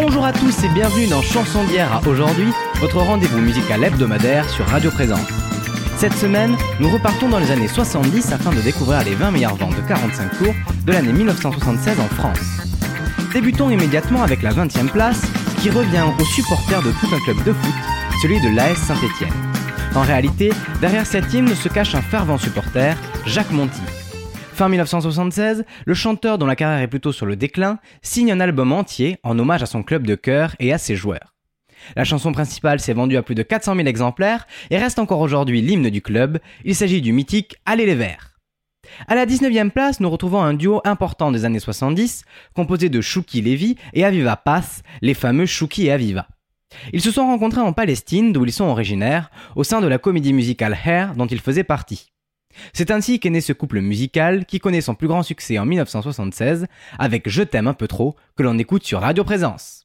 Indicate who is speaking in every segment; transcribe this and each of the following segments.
Speaker 1: Bonjour à tous et bienvenue dans Chanson d'hier à aujourd'hui, votre rendez-vous musical hebdomadaire sur Radio Présence. Cette semaine, nous repartons dans les années 70 afin de découvrir les 20 meilleures ventes de 45 tours de l'année 1976 en France. Débutons immédiatement avec la 20e place qui revient aux supporters de tout un club de foot, celui de l'AS Saint-Étienne. En réalité, derrière cet hymne se cache un fervent supporter, Jacques Monty. Fin 1976, le chanteur dont la carrière est plutôt sur le déclin signe un album entier en hommage à son club de cœur et à ses joueurs. La chanson principale s'est vendue à plus de 400 000 exemplaires et reste encore aujourd'hui l'hymne du club. Il s'agit du mythique Allez les Verts. À la 19e place, nous retrouvons un duo important des années 70, composé de Chouki Levy et Aviva Pass, les fameux Chouki et Aviva. Ils se sont rencontrés en Palestine, d'où ils sont originaires, au sein de la comédie musicale Hair dont ils faisaient partie. C'est ainsi qu'est né ce couple musical qui connaît son plus grand succès en 1976 avec Je t'aime un peu trop que l'on écoute sur Radio Présence.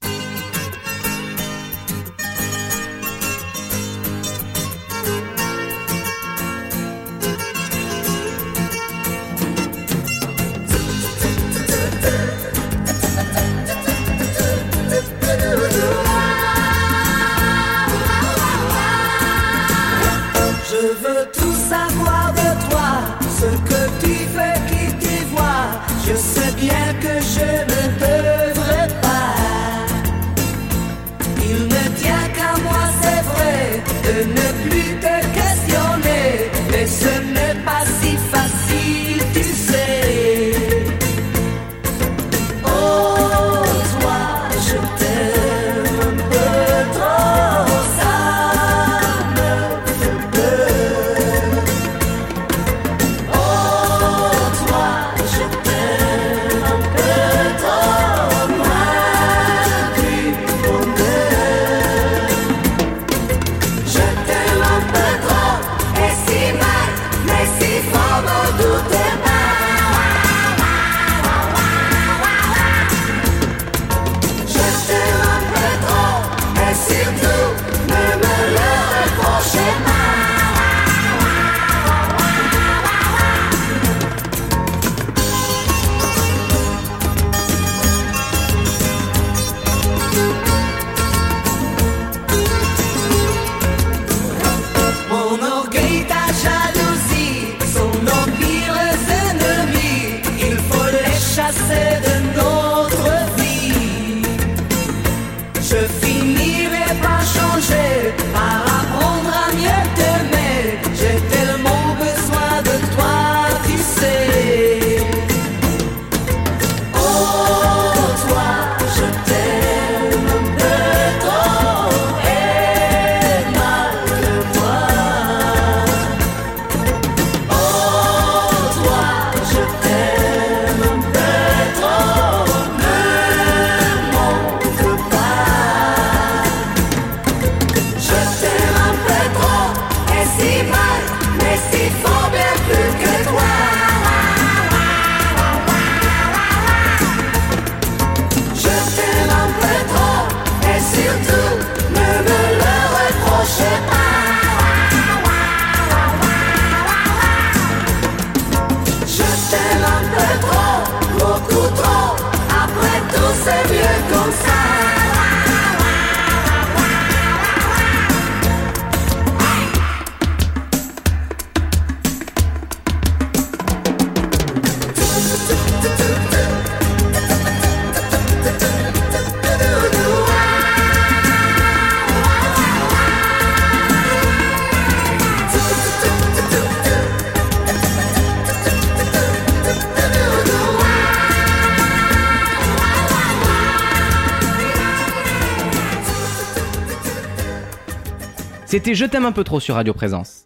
Speaker 1: C'était Je t'aime un peu trop sur Radio Présence.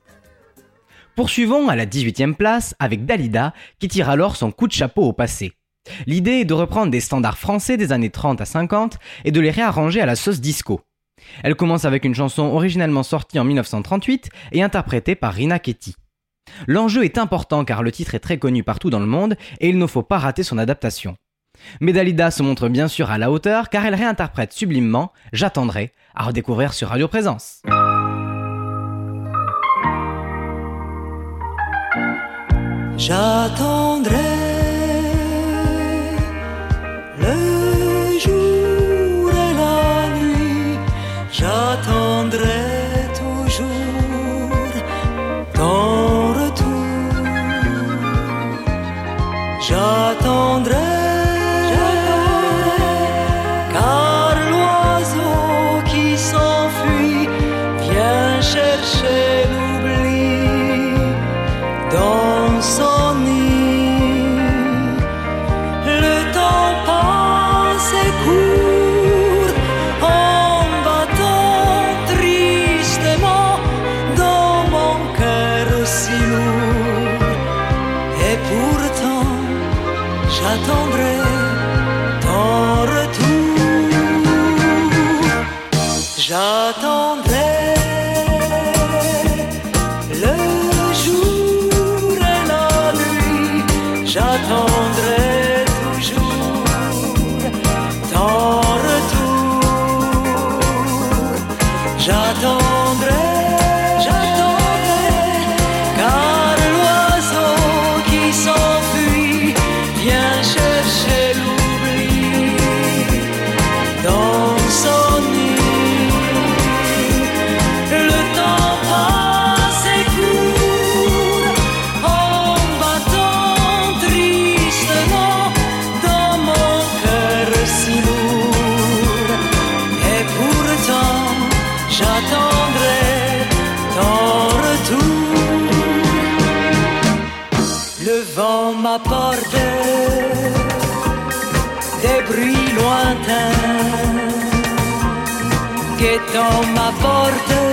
Speaker 1: Poursuivons à la 18e place avec Dalida qui tire alors son coup de chapeau au passé. L'idée est de reprendre des standards français des années 30 à 50 et de les réarranger à la sauce disco. Elle commence avec une chanson originellement sortie en 1938 et interprétée par Rina Ketty. L'enjeu est important car le titre est très connu partout dans le monde et il ne faut pas rater son adaptation. Mais Dalida se montre bien sûr à la hauteur car elle réinterprète sublimement J'attendrai à redécouvrir sur Radio Présence.
Speaker 2: J'attendrai le jour J'attendrai, on my border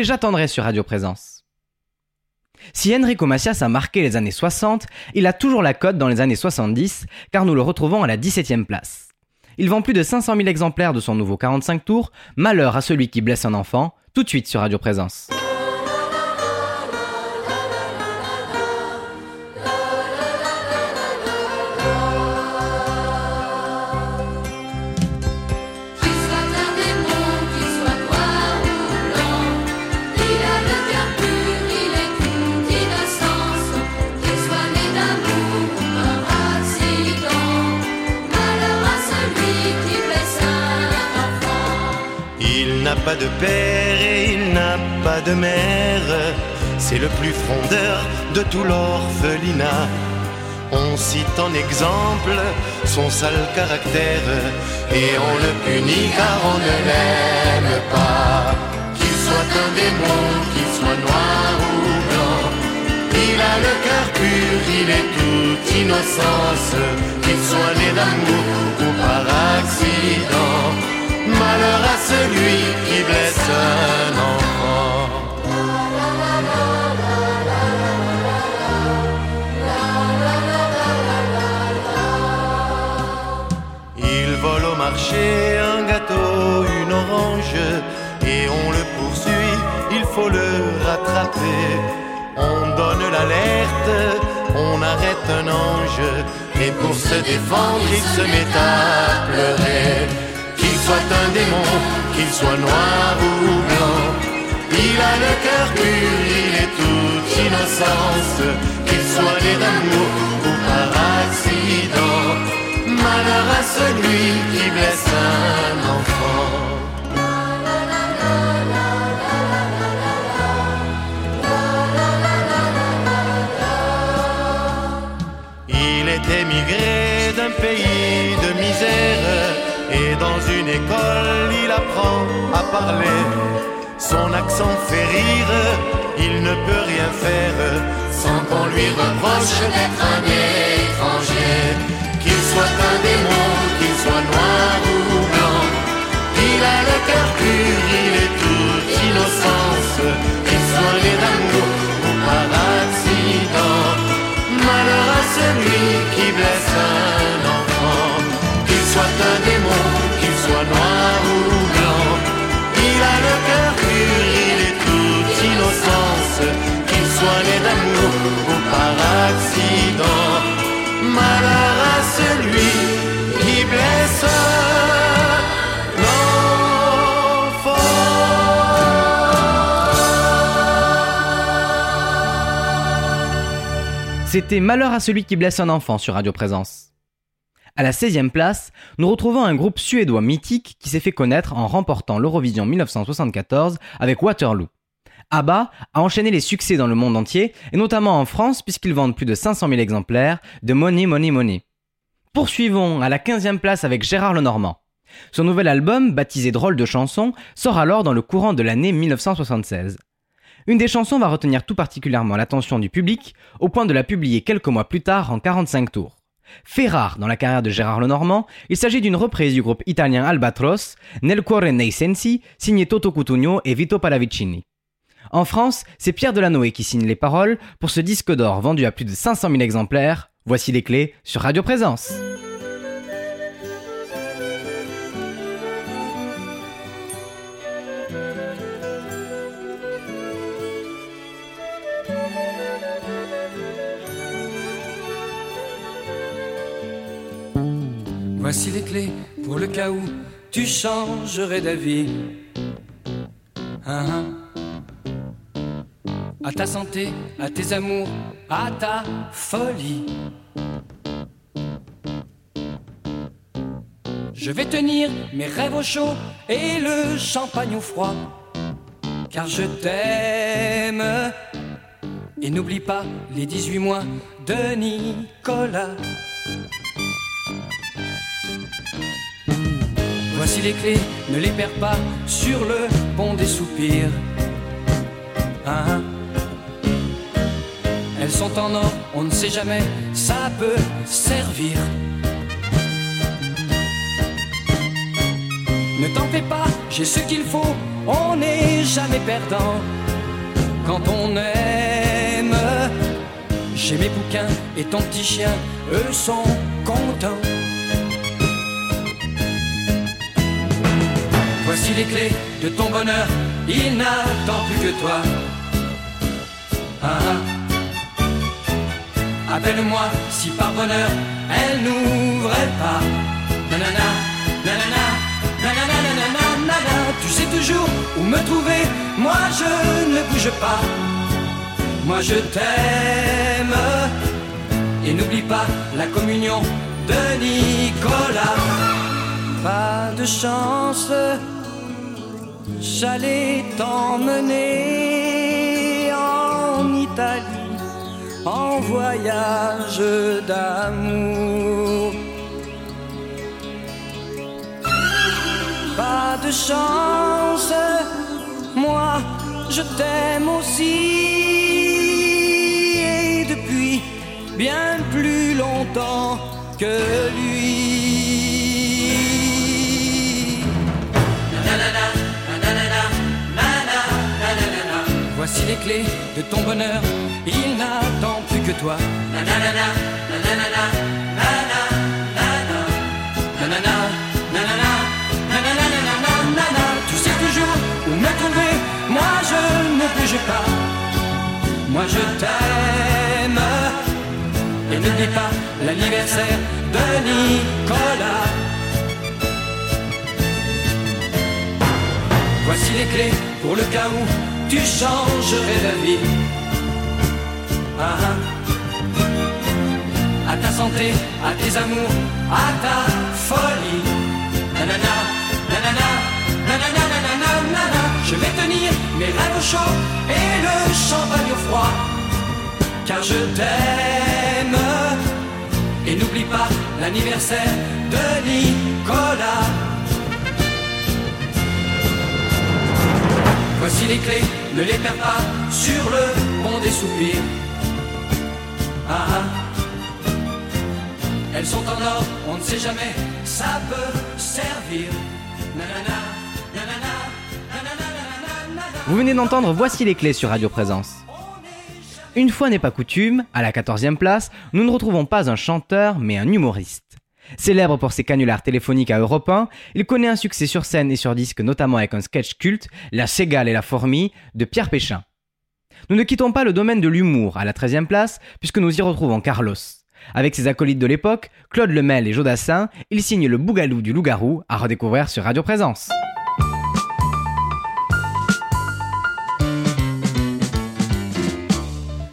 Speaker 2: J'attendrai
Speaker 1: sur Radio Présence. Si Enrico Macias a marqué les années 60, il a toujours la cote dans les années 70, car nous le retrouvons à la 17ème place. Il vend plus de 500 000 exemplaires de son nouveau 45 tours, Malheur à celui qui blesse un enfant, tout de suite sur Radio Présence.
Speaker 3: Pas de père et il n'a pas de mère. C'est le plus frondeur de tout l'orphelinat. On cite en exemple son sale caractère et on le punit car on ne l'aime pas. Qu'il soit un démon, qu'il soit noir ou blanc, il a le cœur pur, il est toute innocence. Qu'il soit né d'amour ou par accident, malheur à celui qui blesse un enfant. Il vole au marché un gâteau, une orange, et on le poursuit, il faut le rattraper. On donne l'alerte, on arrête un ange, et pour se défendre, il se met à pleurer. Soit un démon, qu'il soit noir ou blanc, il a le cœur pur, il est toute innocence. qu'il soit né d'amour ou par accident. Malheur à celui qui blesse un enfant. Il est émigré d'un pays de misère et dans une école il apprend à parler. Son accent fait rire, il ne peut rien faire sans qu'on lui reproche d'être un étranger. Qu'il soit un démon, qu'il soit noir ou blanc, il a le cœur pur, il est toute innocence, qu'il soit né d'amour ou par accident. Malheur à celui qui blesse un enfant, qu'il soit un démon, soit noir ou blanc. Il a le cœur pur, il est toute innocence, qu'il soit né d'amour ou par accident. Malheur à celui qui blesse
Speaker 1: C'était Malheur à celui qui blesse un enfant sur Radio Présence. À la 16e place, nous retrouvons un groupe suédois mythique qui s'est fait connaître en remportant l'Eurovision 1974 avec Waterloo. ABBA a enchaîné les succès dans le monde entier, et notamment en France puisqu'ils vendent plus de 500 000 exemplaires de Money Money Money. Poursuivons à la 15e place avec Gérard Lenormand. Son nouvel album, baptisé Drôle de chanson, sort alors dans le courant de l'année 1976. Une des chansons va retenir tout particulièrement l'attention du public, au point de la publier quelques mois plus tard en 45 tours. Fait rare dans la carrière de Gérard Lenormand, il s'agit d'une reprise du groupe italien Albatros, Nel cuore nei sensi, signé Toto Cutugno et Vito Pallavicini. En France, c'est Pierre Delanoë qui signe les paroles pour ce disque d'or vendu à plus de 500 000 exemplaires. Voici les clés sur Radio Présence.
Speaker 4: Voici les clés pour le cas où tu changerais d'avis. Hein, hein. À ta santé, à tes amours, à ta folie. Je vais tenir mes rêves au chaud et le champagne au froid. Car je t'aime. Et n'oublie pas les 18 mois de Nicolas. Voici les clés, ne les perds pas sur le pont des soupirs. Ah, ah. Elles sont en or, on ne sait jamais, ça peut servir. Ne t'en fais pas, j'ai ce qu'il faut, on n'est jamais perdant. Quand on aime, j'ai mes bouquins et ton petit chien, eux sont contents. Voici les clés de ton bonheur, il n'attend plus que toi. Ah, ah. Appelle-moi si par bonheur elle n'ouvrait pas. Tu sais toujours où me trouver, moi je ne bouge pas. Moi je t'aime. Et n'oublie pas la communion de Nicolas. Pas de chance, j'allais t'emmener en Italie en voyage d'amour. Pas de chance, moi je t'aime aussi et depuis bien plus longtemps que lui. Voici les clés de ton bonheur, il n'attend plus que toi. Nanana, nanana, nanana, nanana, Tu sais toujours où me moi je ne bouge pas. Moi je t'aime. Et n'oublie pas l'anniversaire de Nicolas. Voici les clés pour le cas où tu changerais d'avis. Ah, ah. chanter à tes amours, à ta folie. Je vais tenir mes rêves au chaud et le champagne au froid. Car je t'aime. Et n'oublie pas l'anniversaire de Nicolas. Voici les clés, ne les perds pas sur le pont des soupirs. Ah ah. Elles sont en or, on ne sait jamais, ça peut servir. Nanana, nanana, nanana.
Speaker 1: Vous venez d'entendre Voici les clés sur Radio Présence. Une fois n'est pas coutume, à la 14e place, nous ne retrouvons pas un chanteur mais un humoriste. Célèbre pour ses canulars téléphoniques à Europe 1, il connaît un succès sur scène et sur disque notamment avec un sketch culte, La Ségale et la Fourmi, de Pierre Péchin. Nous ne quittons pas le domaine de l'humour à la 13e place, puisque nous y retrouvons Carlos. Avec ses acolytes de l'époque, Claude Lemel et Jodassin, il signe le Bougalou du Loup-Garou à redécouvrir sur Radio Présence.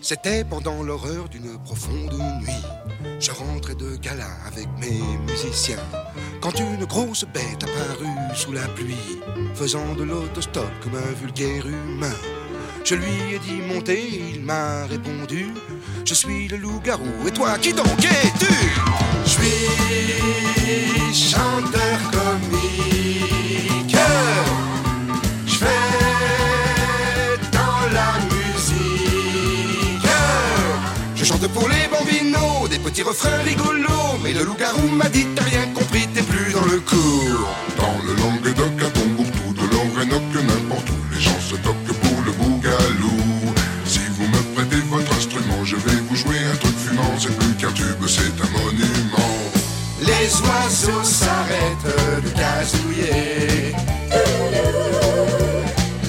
Speaker 5: C'était pendant l'horreur d'une profonde nuit. Je rentrais de gala avec mes musiciens. Quand une grosse bête apparut sous la pluie, faisant de l'autostop comme un vulgaire humain. Je lui ai dit monter, il m'a répondu Je suis le loup-garou, et toi qui donc es-tu? Je suis chanteur comique. Pour les bambinos, des petits refrains rigolos. Mais le loup-garou m'a dit T'as rien compris, t'es plus dans le cours.
Speaker 6: Dans le Languedoc, à Tombouctou, de l'Orénoque, n'importe où, les gens se toquent pour le bougalou. Si vous me prêtez votre instrument, je vais vous jouer un truc fumant. C'est plus qu'un tube, c'est un monument.
Speaker 5: Les oiseaux s'arrêtent de gazouiller.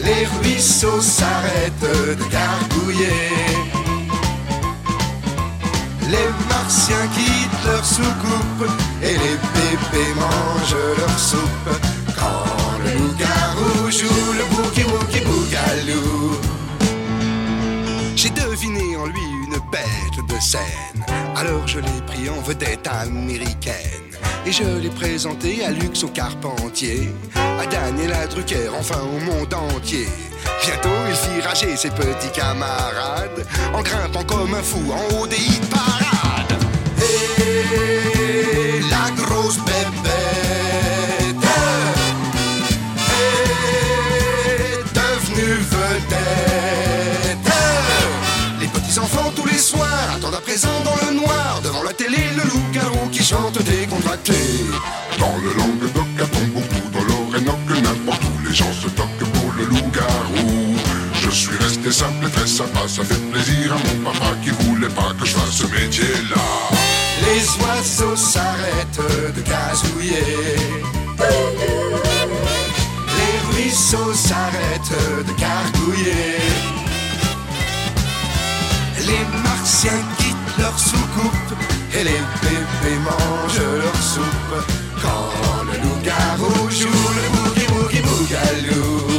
Speaker 5: Les ruisseaux s'arrêtent de gargouiller. Les martiens quittent leur soucoupe et les bébés mangent leur soupe. Quand le loup-garou joue le bouki wookie bougalou. J'ai deviné en lui bête de scène. Alors je l'ai pris en vedette américaine. Et je l'ai présenté à Lux au Carpentier, à Daniela Drucker, enfin au monde entier. Bientôt il fit rager ses petits camarades, en grimpant comme un fou en haut des hit parades. Et la grosse bébête présent dans le noir devant la télé le loup-garou qui chante décontracté.
Speaker 6: Dans le Languedoc, à Tombouctou, dans l'Orénoque, n'importe où, les gens se toquent pour le loup-garou. Je suis resté simple et très sympa, ça fait plaisir à mon papa qui voulait pas que je fasse ce métier-là.
Speaker 5: Les oiseaux s'arrêtent de gazouiller. Les ruisseaux s'arrêtent de gargouiller. Les martiens leur soucoupe et les bébés mangent leur soupe. Quand le loup-garou joue le boogie woogie bougalou.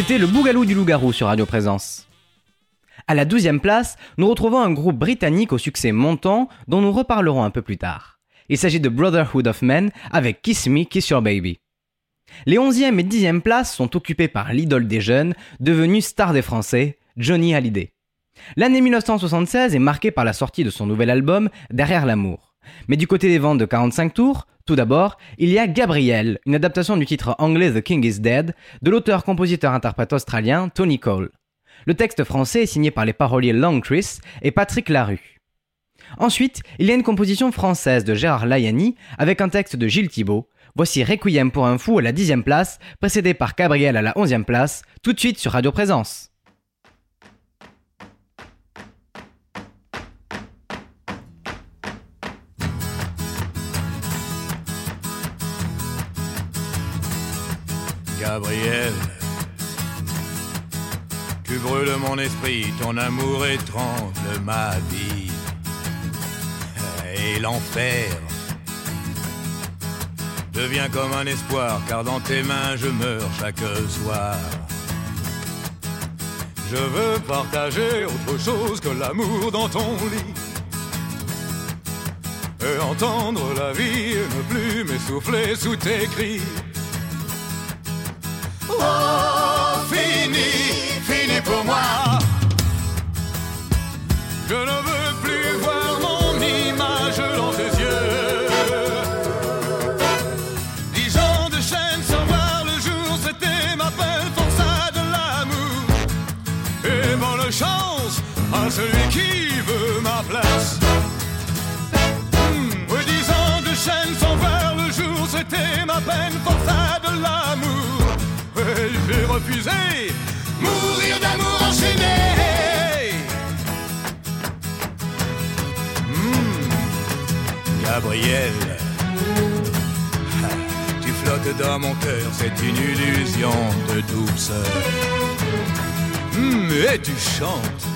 Speaker 1: C'était le Bougalou du Loup-Garou sur Radio Présence. À la 12e place, nous retrouvons un groupe britannique au succès montant dont nous reparlerons un peu plus tard. Il s'agit de Brotherhood of Men avec Kiss Me, Kiss Your Baby. Les 11e et 10e places sont occupées par l'idole des jeunes, devenu star des Français, Johnny Hallyday. L'année 1976 est marquée par la sortie de son nouvel album Derrière l'amour. Mais du côté des ventes de 45 tours, tout d'abord, il y a Gabriel, une adaptation du titre anglais The King is Dead de l'auteur-compositeur-interprète australien Tony Cole. Le texte français est signé par les paroliers Long Chris et Patrick Larue. Ensuite, il y a une composition française de Gérard Layani avec un texte de Gilles Thibault. Voici Requiem pour un fou à la dixième place, précédé par Gabriel à la onzième place, tout de suite sur Radio Présence.
Speaker 7: Gabriel, tu brûles mon esprit, ton amour étrangle ma vie. Et l'enfer devient comme un espoir, car dans tes mains je meurs chaque soir. Je veux partager autre chose que l'amour dans ton lit. Et entendre la vie ne plus m'essouffler sous tes cris. Oh, fini, fini pour moi. Je ne veux plus voir mon image dans tes yeux. Dix ans de chaîne sans voir le jour, c'était ma belle forçat de l'amour. Et bonne chance à celui qui veut ma place. Hmm, dix ans de chaîne sans voir le jour, c'était ma peine l'amour. Refusé mourir d'amour enchaîné. Hmm, Gabriel, tu flottes dans mon cœur, c'est une illusion de douceur. Hmm, et tu chantes.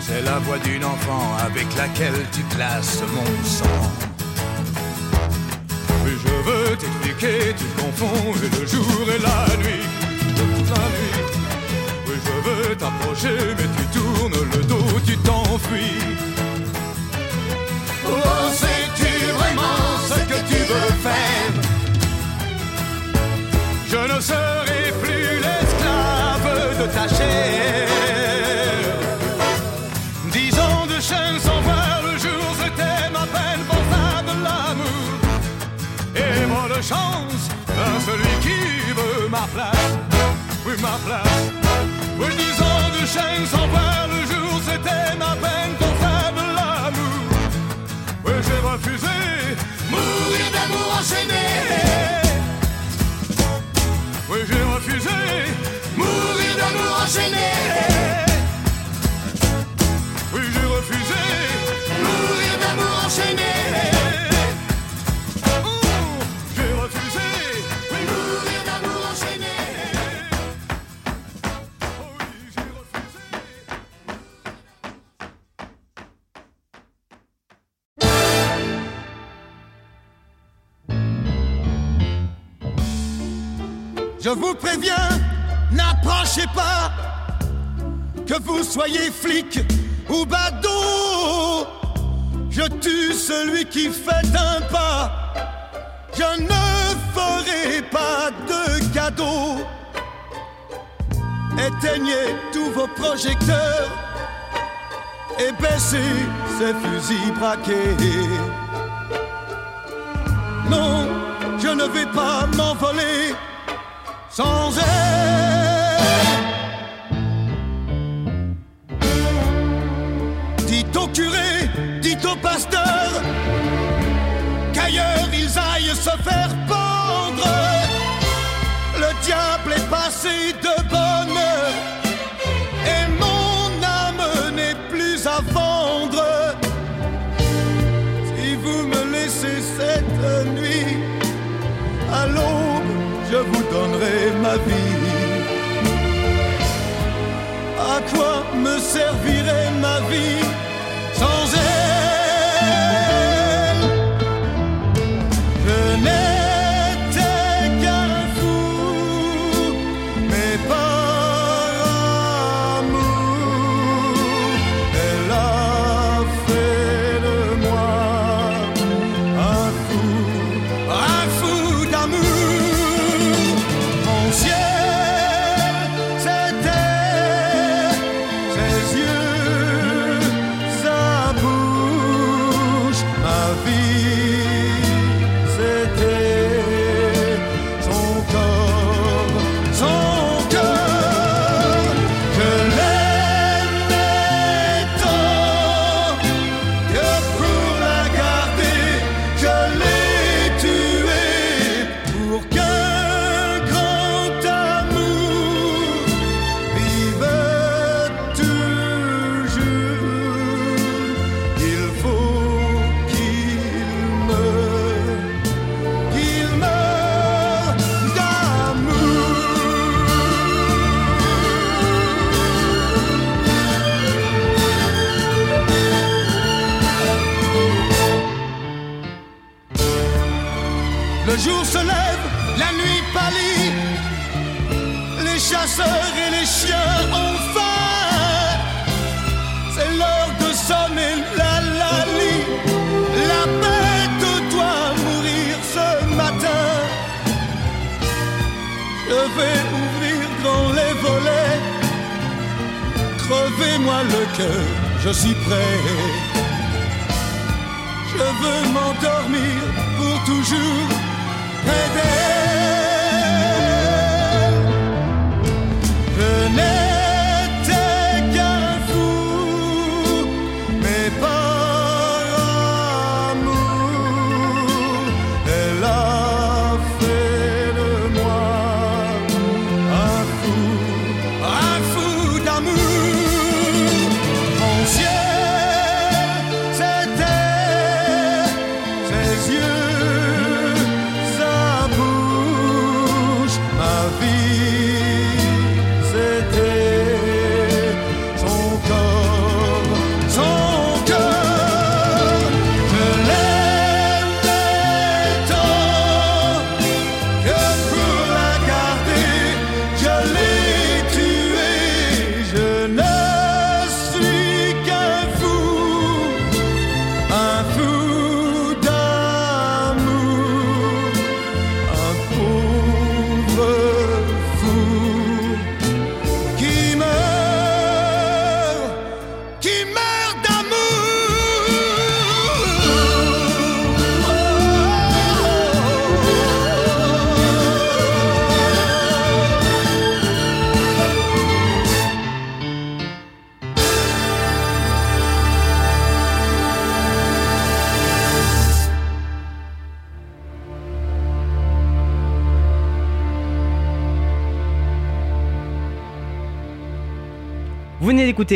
Speaker 7: C'est la voix d'une enfant avec laquelle tu classes mon sang. Veux t'expliquer, tu confonds le jour et la nuit. La nuit. Oui, je veux t'approcher, mais tu tournes le dos, tu t'enfuis. Dix ans de chaîne sans voir le jour, c'était ma peine faire de l'amour. Oui, j'ai refusé mourir d'amour enchaîné.
Speaker 8: Soyez flic ou badaud. Je tue celui qui fait un pas. Je ne ferai pas de cadeau. Éteignez tous vos projecteurs et baissez ces fusils braqués. Non, je ne vais pas m'envoler sans elle. Curé, dites au pasteur, qu'ailleurs ils aillent se faire pendre. Le diable est passé de bonne heure et mon âme n'est plus à vendre. Si vous me laissez cette nuit, à l'aube, je vous donnerai ma vie. À quoi me servirait ma vie? Je
Speaker 7: suis prêt. Je veux m'endormir pour toujours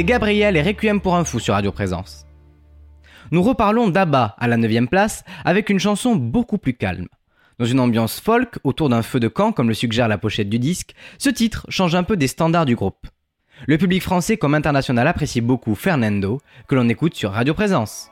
Speaker 1: Gabriel et Requiem pour un fou sur Radio Présence. Nous reparlons d'Abba à la 9ème place avec une chanson beaucoup plus calme. Dans une ambiance folk autour d'un feu de camp comme le suggère la pochette du disque, ce titre change un peu des standards du groupe. Le public français comme international apprécie beaucoup Fernando, que l'on écoute sur Radio Présence.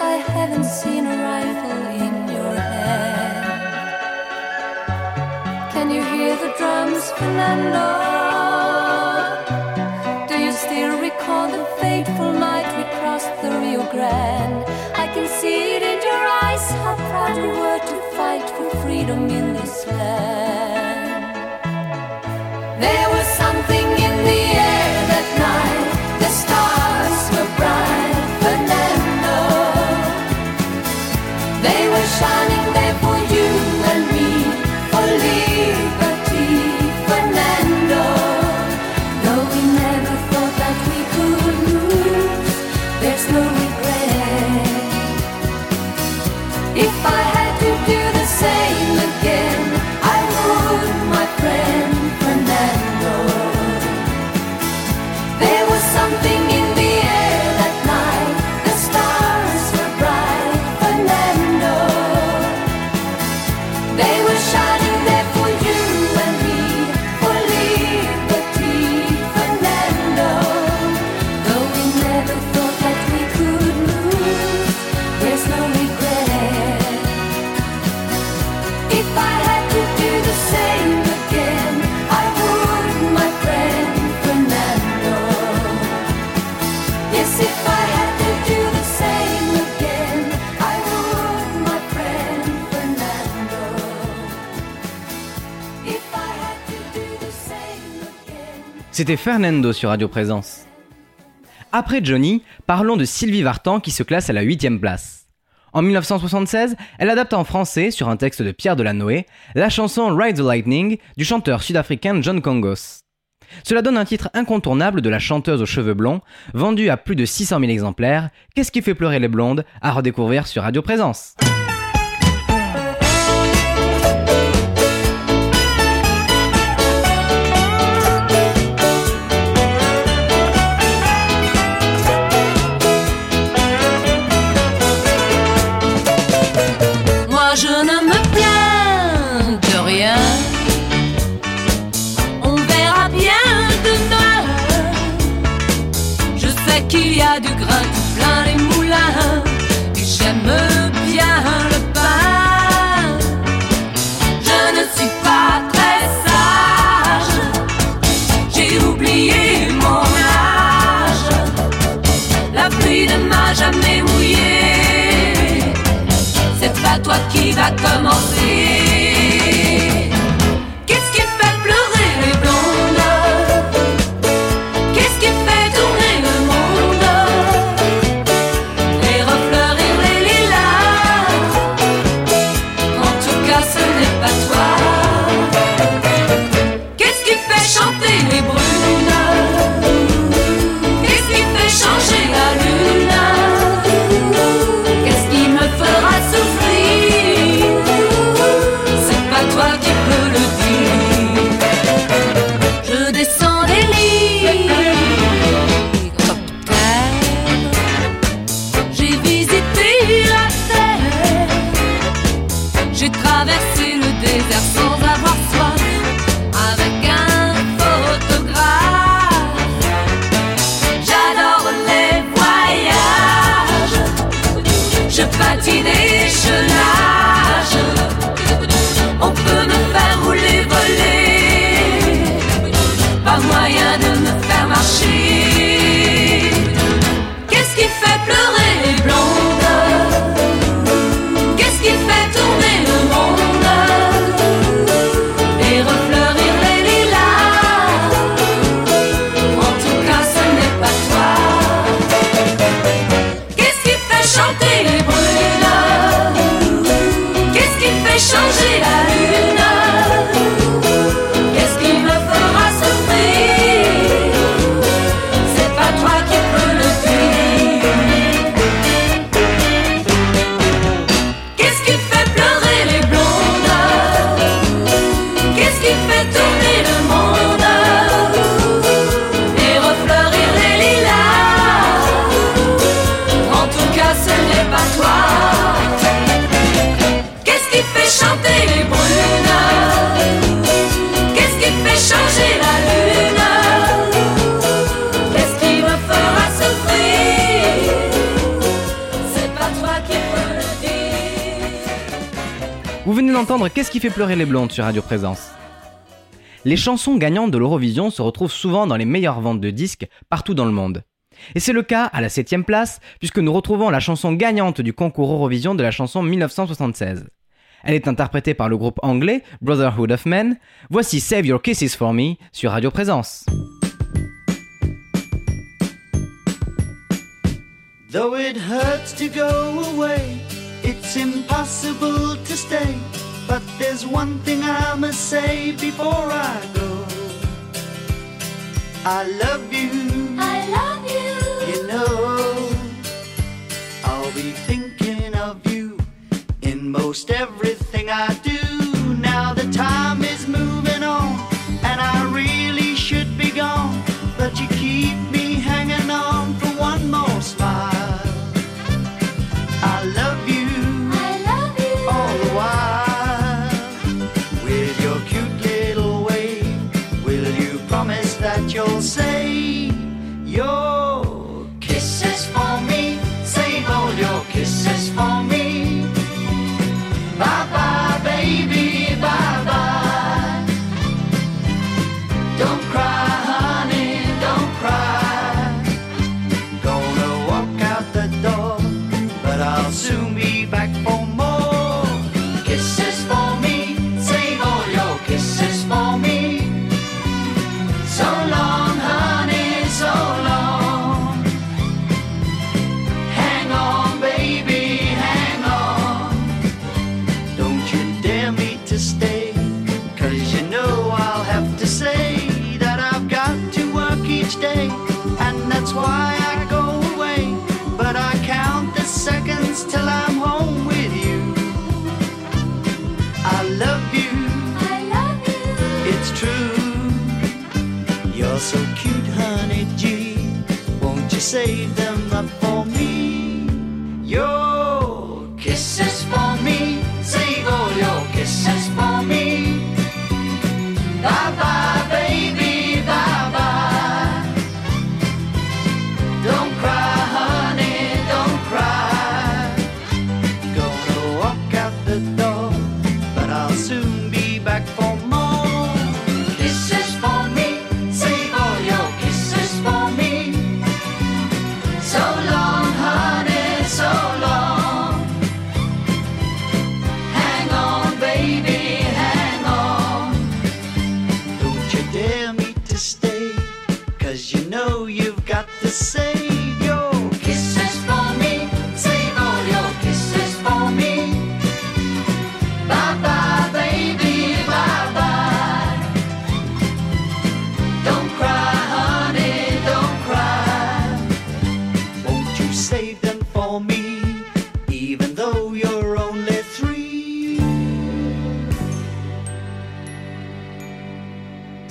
Speaker 9: I haven't seen a rifle in your hand. Can you hear the drums, Fernando? Do you still recall the fateful night we crossed the Rio Grande? I can see it
Speaker 1: in your eyes how proud you were to fight for freedom in this land. There Fernando
Speaker 9: sur Radio Présence. Après Johnny, parlons de Sylvie Vartan qui se classe à la 8ème place. En 1976, elle adapte en français, sur un texte de Pierre Delanoë, la chanson Ride the Lightning du chanteur sud-africain John Congos. Cela donne un titre incontournable de la chanteuse aux cheveux blonds, vendue à plus de 600 000 exemplaires, Qu'est-ce qui fait pleurer les blondes, à redécouvrir sur Radio Présence?
Speaker 1: Qu'est-ce qui fait pleurer les blondes
Speaker 9: sur Radio Présence? Les chansons gagnantes de l'Eurovision se retrouvent souvent dans les meilleures ventes de disques partout dans le monde. Et c'est le cas à la 7ème place, puisque nous retrouvons la chanson gagnante du concours Eurovision de la chanson 1976.
Speaker 1: Elle est interprétée par le groupe anglais Brotherhood of Men. Voici Save Your Kisses for Me sur Radio Présence.
Speaker 10: But there's one thing I must say before I go. I love you,
Speaker 9: I love you.
Speaker 10: you know. I'll be thinking of you in most everything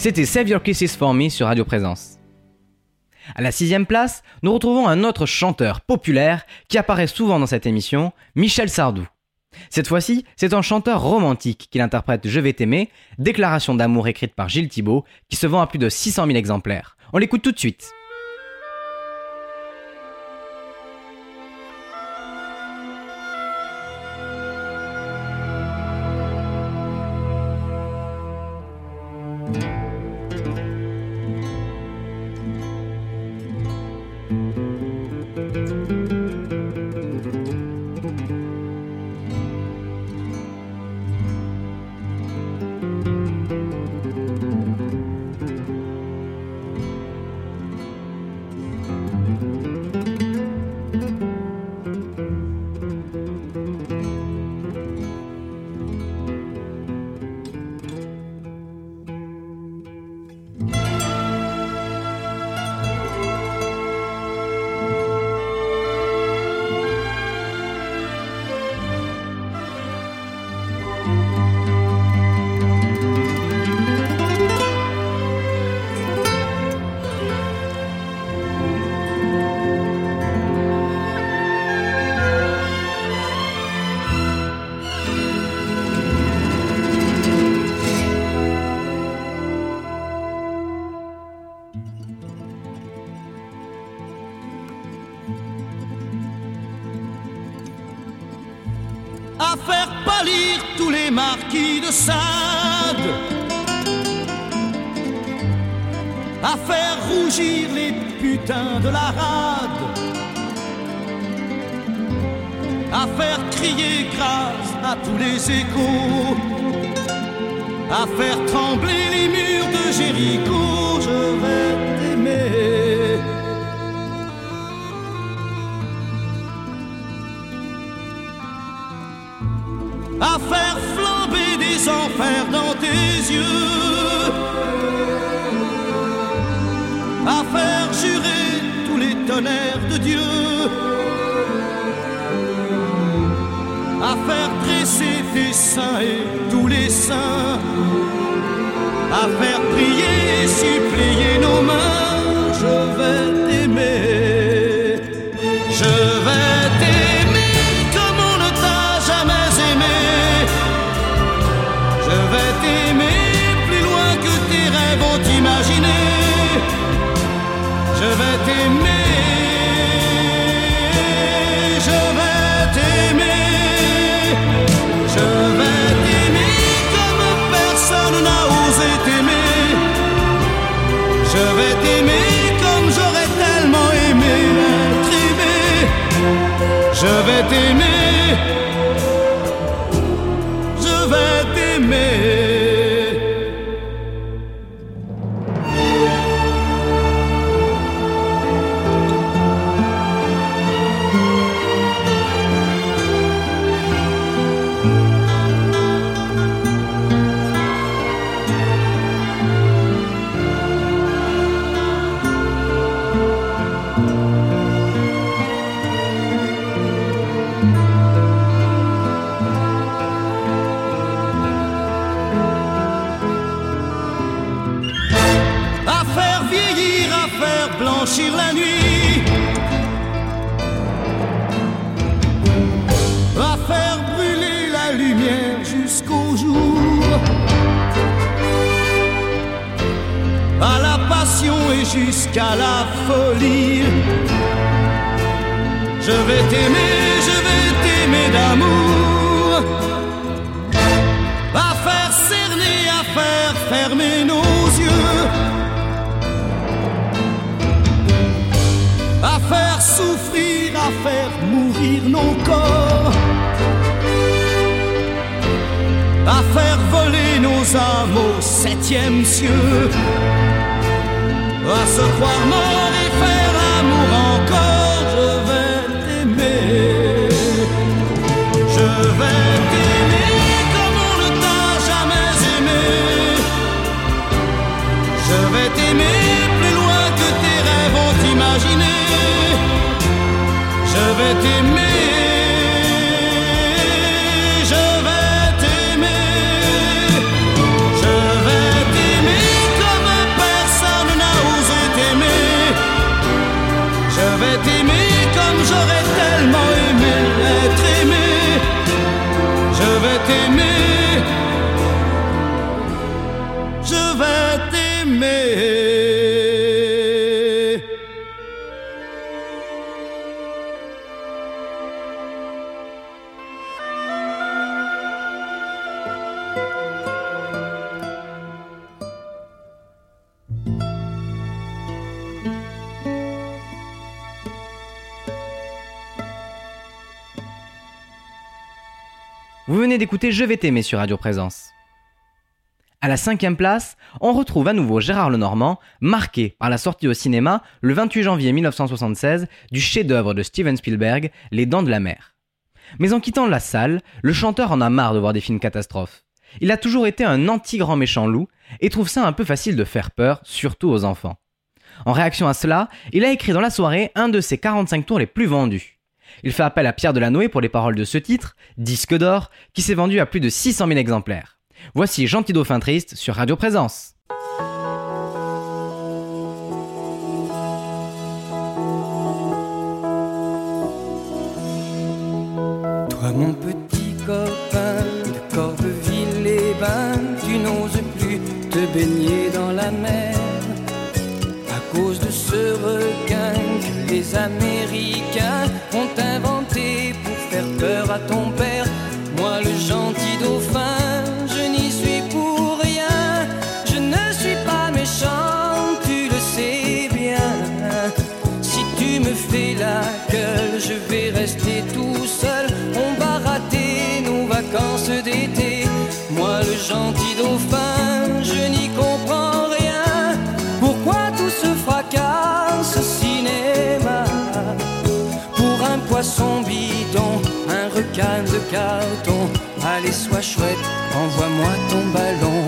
Speaker 1: C'était Save Your Kisses for Me sur Radio Présence. À la sixième place, nous retrouvons un autre chanteur populaire qui apparaît souvent dans cette émission, Michel Sardou. Cette fois-ci, c'est un chanteur romantique qui interprète Je vais t'aimer, déclaration d'amour écrite par Gilles Thibault, qui se vend à plus de 600 000 exemplaires. On l'écoute tout de suite.
Speaker 7: À faire flamber des enfers dans tes yeux, à faire jurer tous les tonnerres de Dieu, à faire dresser tes saints et tous les saints, à faire prier et supplier jusqu'à la folie. Je vais t'aimer, je vais t'aimer d'amour. À faire cerner, à faire fermer nos yeux, à faire souffrir, à faire mourir nos corps, à faire voler nos âmes au septième cieux, à se croire mort et faire l'amour encore. Je vais t'aimer. Je vais t'aimer comme on ne t'a jamais aimé. Je vais t'aimer plus loin que tes rêves ont imaginé. Je vais t'aimer.
Speaker 1: D'écouter Je vais t'aimer sur Radio Présence. À la cinquième place, on retrouve à nouveau Gérard Lenormand, marqué par la sortie au cinéma le 28 janvier 1976 du chef-d'œuvre de Steven Spielberg, Les Dents de la Mer. Mais en quittant la salle, le chanteur en a marre de voir des films catastrophes. Il a toujours été un anti-grand méchant loup et trouve ça un peu facile de faire peur, surtout aux enfants. En réaction à cela, il a écrit dans la soirée un de ses 45 tours les plus vendus. Il fait appel à Pierre Delanoë pour les paroles de ce titre, disque d'or, qui s'est vendu à plus de 600 000 exemplaires. Voici Gentil Dauphin Triste sur Radio Présence.
Speaker 4: Toi mon petit copain de Corbeville-les-Bains, tu n'oses plus te baigner dans la mer à cause de ce requin que les Américains ton père. Moi le gentil dauphin, je n'y suis pour rien, je ne suis pas méchant, tu le sais bien. Si tu me fais la gueule, je vais rester tout seul. vacances d'été. Moi le gentil dauphin, je n'y comprends rien. Pourquoi tout ce fracas, ce cinéma? Pour un poisson bidon, un requin de carton. Allez, sois chouette, envoie-moi ton ballon.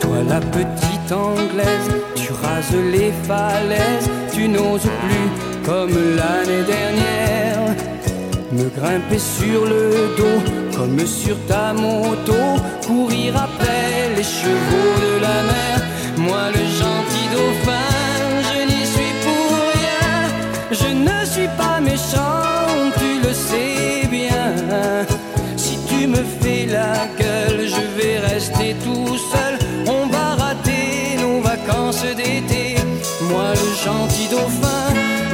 Speaker 4: Toi la petite anglaise, tu rases les falaises, tu n'oses plus comme l'année dernière. Me grimper sur le dos comme sur ta moto, courir après les chevaux de la mer. Moi le gentil dauphin, je n'y suis pour rien. Je ne suis pas méchant, tu le sais me fais la gueule, je vais rester tout seul. On va rater nos vacances d'été. Moi le gentil dauphin,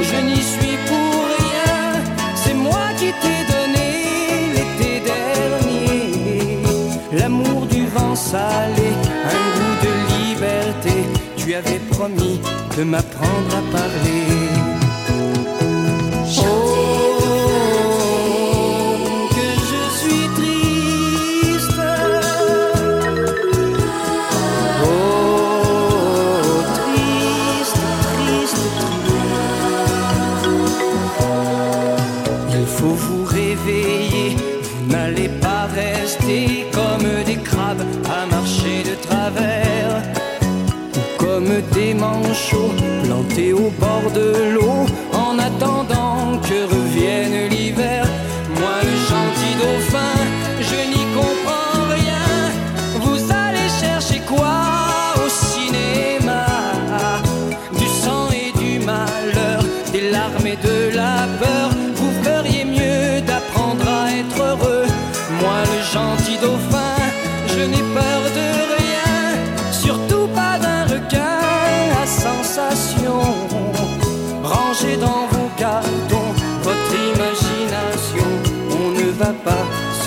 Speaker 4: je n'y suis pour rien. C'est moi qui t'ai donné l'été dernier l'amour du vent salé, un goût de liberté. Tu avais promis de m'apprendre à parler. Plantés au bord de l'eau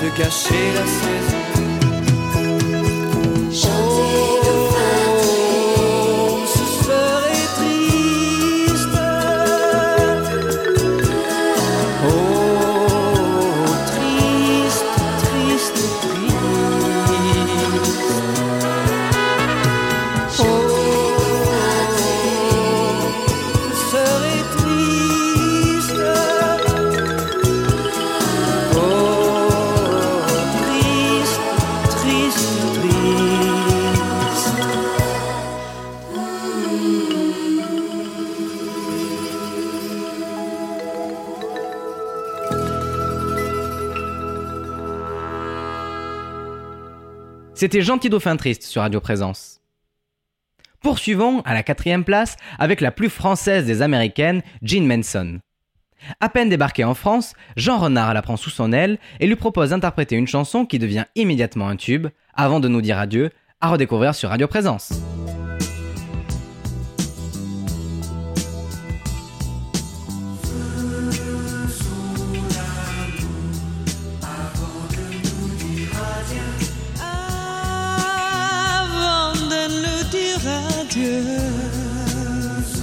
Speaker 4: se cacher la saison.
Speaker 1: C'était Gentil Dauphin Triste sur Radio Présence. Poursuivons à la quatrième place avec la plus française des américaines, Jean Manson. À peine débarqué en France, Jean Renard la prend sous son aile et lui propose d'interpréter une chanson qui devient immédiatement un tube, avant de nous dire adieu, à redécouvrir sur Radio Présence.
Speaker 11: Dire adieu.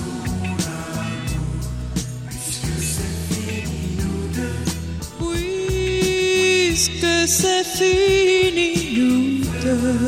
Speaker 11: Puisque c'est fini, nous deux.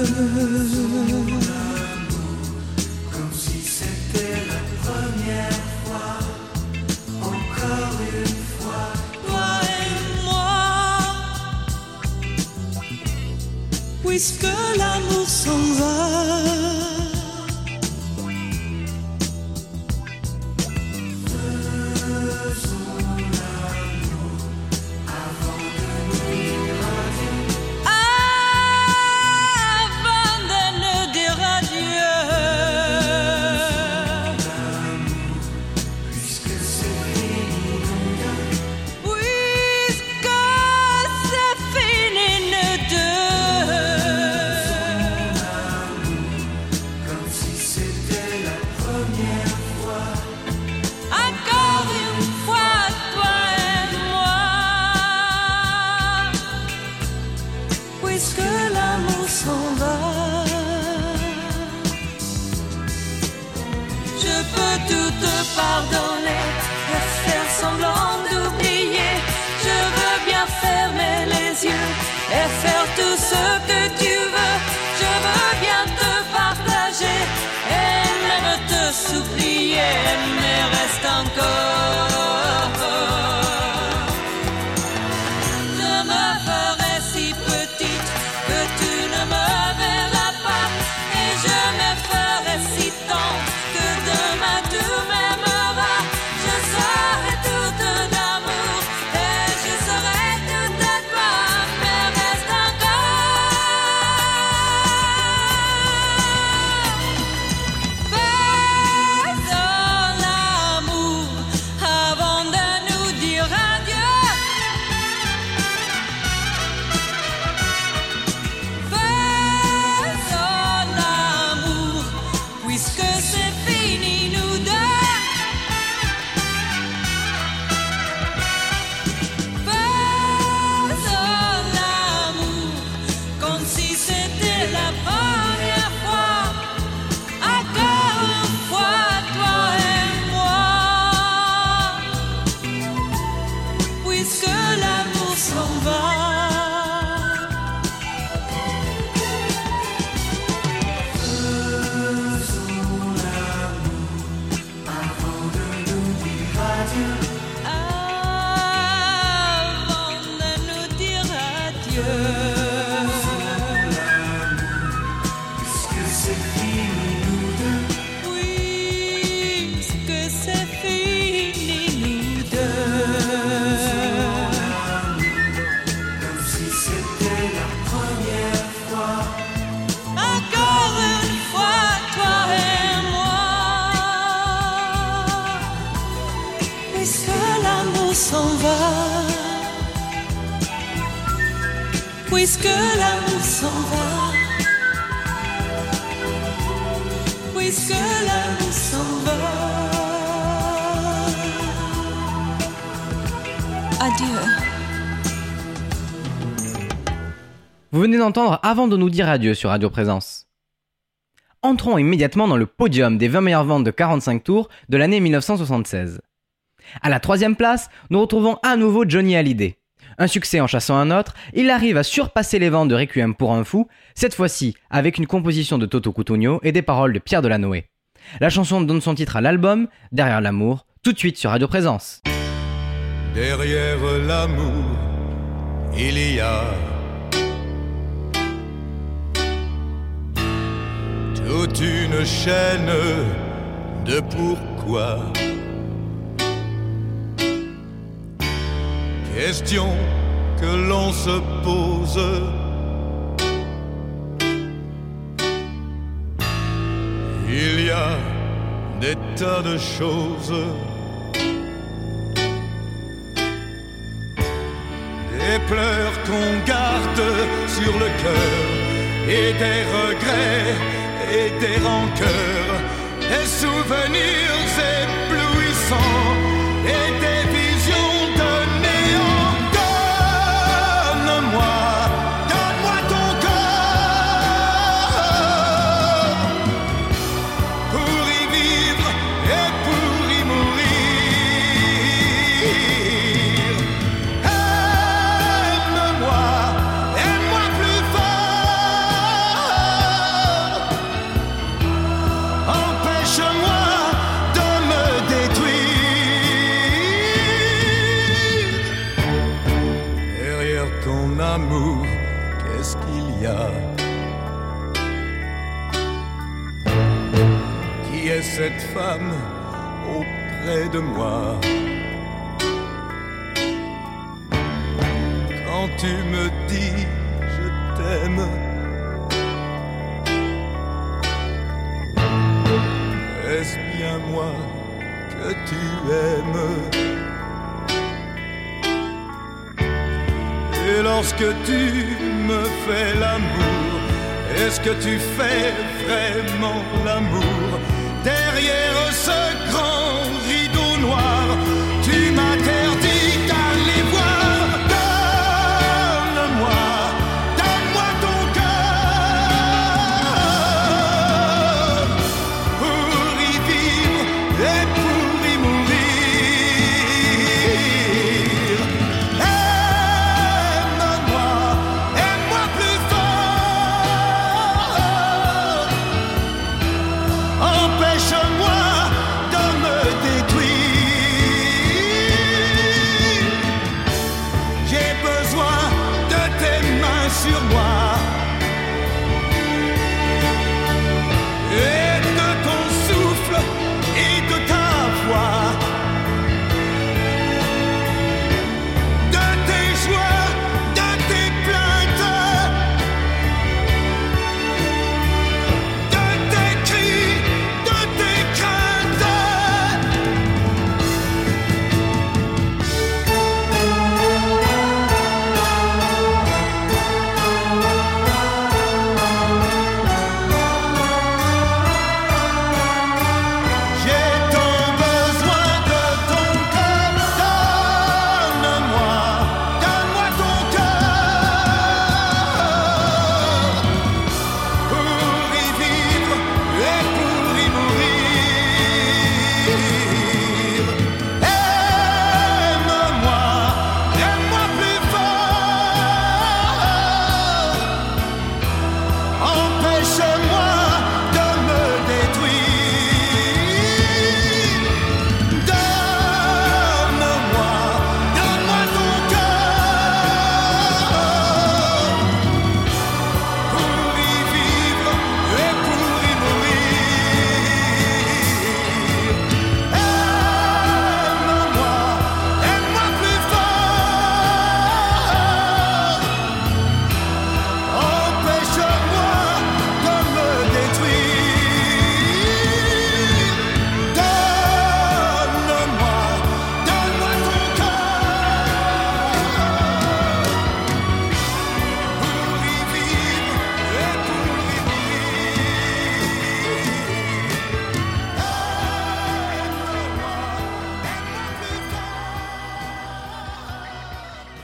Speaker 1: D'entendre Avant de nous dire adieu sur Radio Présence. Entrons immédiatement dans le podium des 20 meilleures ventes de 45 tours de l'année 1976. À la troisième place, nous retrouvons à nouveau Johnny Hallyday. Un succès en chassant un autre, il arrive à surpasser les ventes de Requiem pour un fou, cette fois-ci avec une composition de Toto Cutugno et des paroles de Pierre Delanoë. La chanson donne son titre à l'album, Derrière l'amour, tout de suite sur Radio Présence.
Speaker 7: Derrière l'amour, il y a toute une chaîne de pourquoi? Question que l'on se pose. Il y a des tas de choses. Des pleurs qu'on garde sur le cœur et des regrets et des rancœurs, des souvenirs éblouissants cette femme auprès de moi. Quand tu me dis je t'aime. Est-ce bien moi que tu aimes? Et lorsque tu me fais l'amour, est-ce que tu fais vraiment l'amour? Derrière ce grand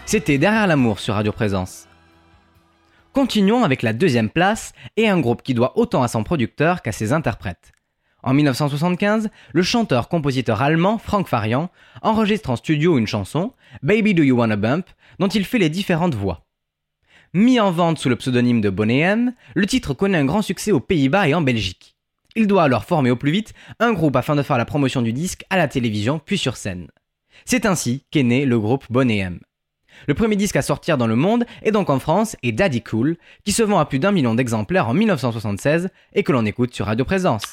Speaker 1: C'était Derrière l'amour sur Radio Présence. Continuons avec la deuxième place et un groupe qui doit autant à son producteur qu'à ses interprètes. En 1975, le chanteur-compositeur allemand Frank Farian enregistre en studio une chanson, Baby Do You Wanna Bump, dont il fait les différentes voix. Mis en vente sous le pseudonyme de Boney M, le titre connaît un grand succès aux Pays-Bas et en Belgique. Il doit alors former au plus vite un groupe afin de faire la promotion du disque à la télévision puis sur scène. C'est ainsi qu'est né le groupe Boney M. Le premier disque à sortir dans le monde est donc en France et Daddy Cool, qui se vend à plus d'un million d'exemplaires en 1976 et que l'on écoute sur Radio Présence.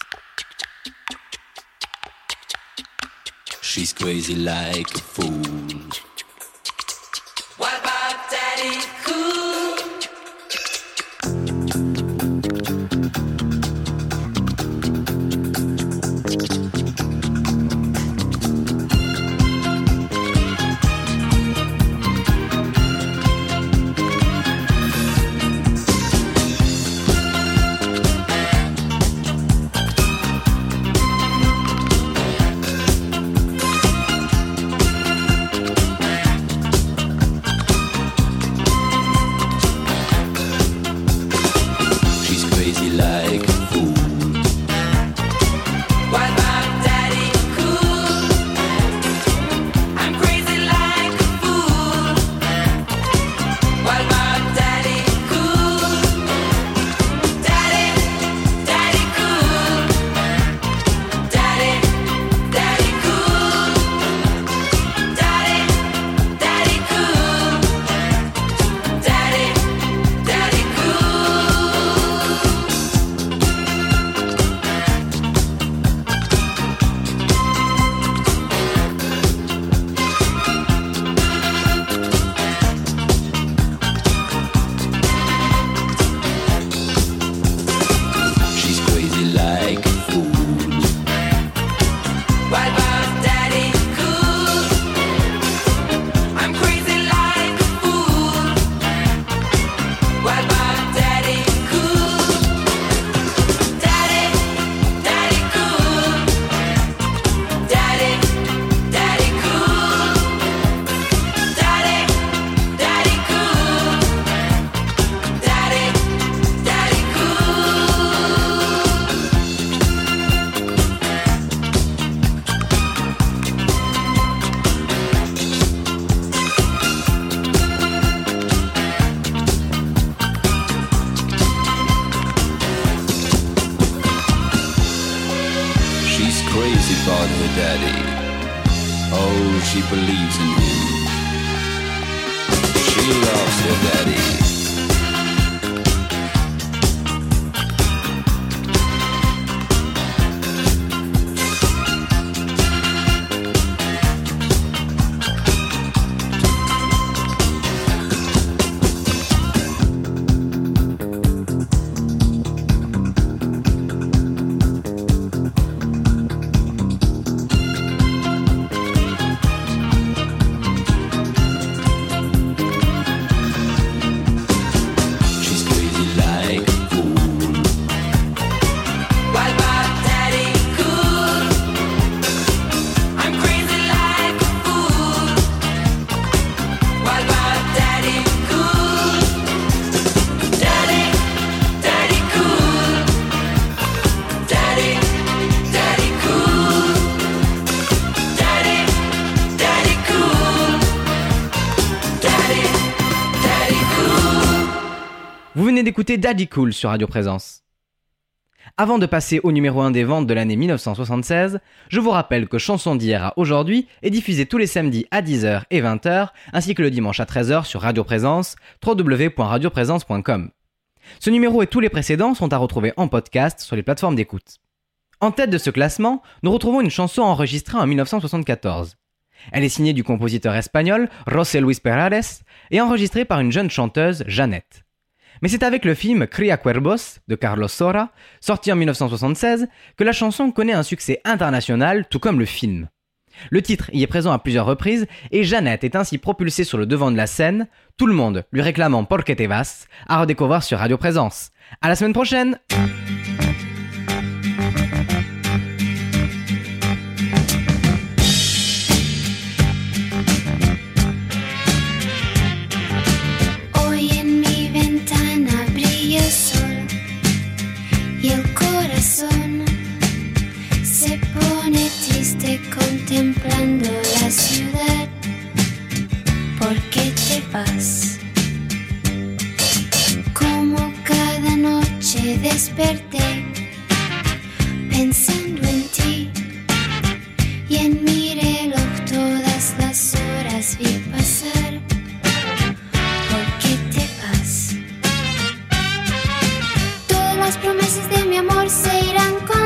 Speaker 1: Vous venez d'écouter Daddy Cool sur Radio Présence. Avant de passer au numéro 1 des ventes de l'année 1976, je vous rappelle que Chanson d'hier à aujourd'hui est diffusée tous les samedis à 10h et 20h, ainsi que le dimanche à 13h sur Radio Présence, www.radioprésence.com. Ce numéro et tous les précédents sont à retrouver en podcast sur les plateformes d'écoute. En tête de ce classement, nous retrouvons une chanson enregistrée en 1974. Elle est signée du compositeur espagnol José Luis Perales et enregistrée par une jeune chanteuse, Jeannette. Mais c'est avec le film Cria Cuervos de Carlos Sora, sorti en 1976, que la chanson connaît un succès international, tout comme le film. Le titre y est présent à plusieurs reprises et Jeannette est ainsi propulsée sur le devant de la scène, tout le monde lui réclamant Porque te à redécouvrir sur Radio Présence. À la semaine prochaine!
Speaker 12: noche desperté pensando en ti y en mi reloj todas las horas vi pasar. ¿Por qué te vas? Todas las promesas de mi amor se irán con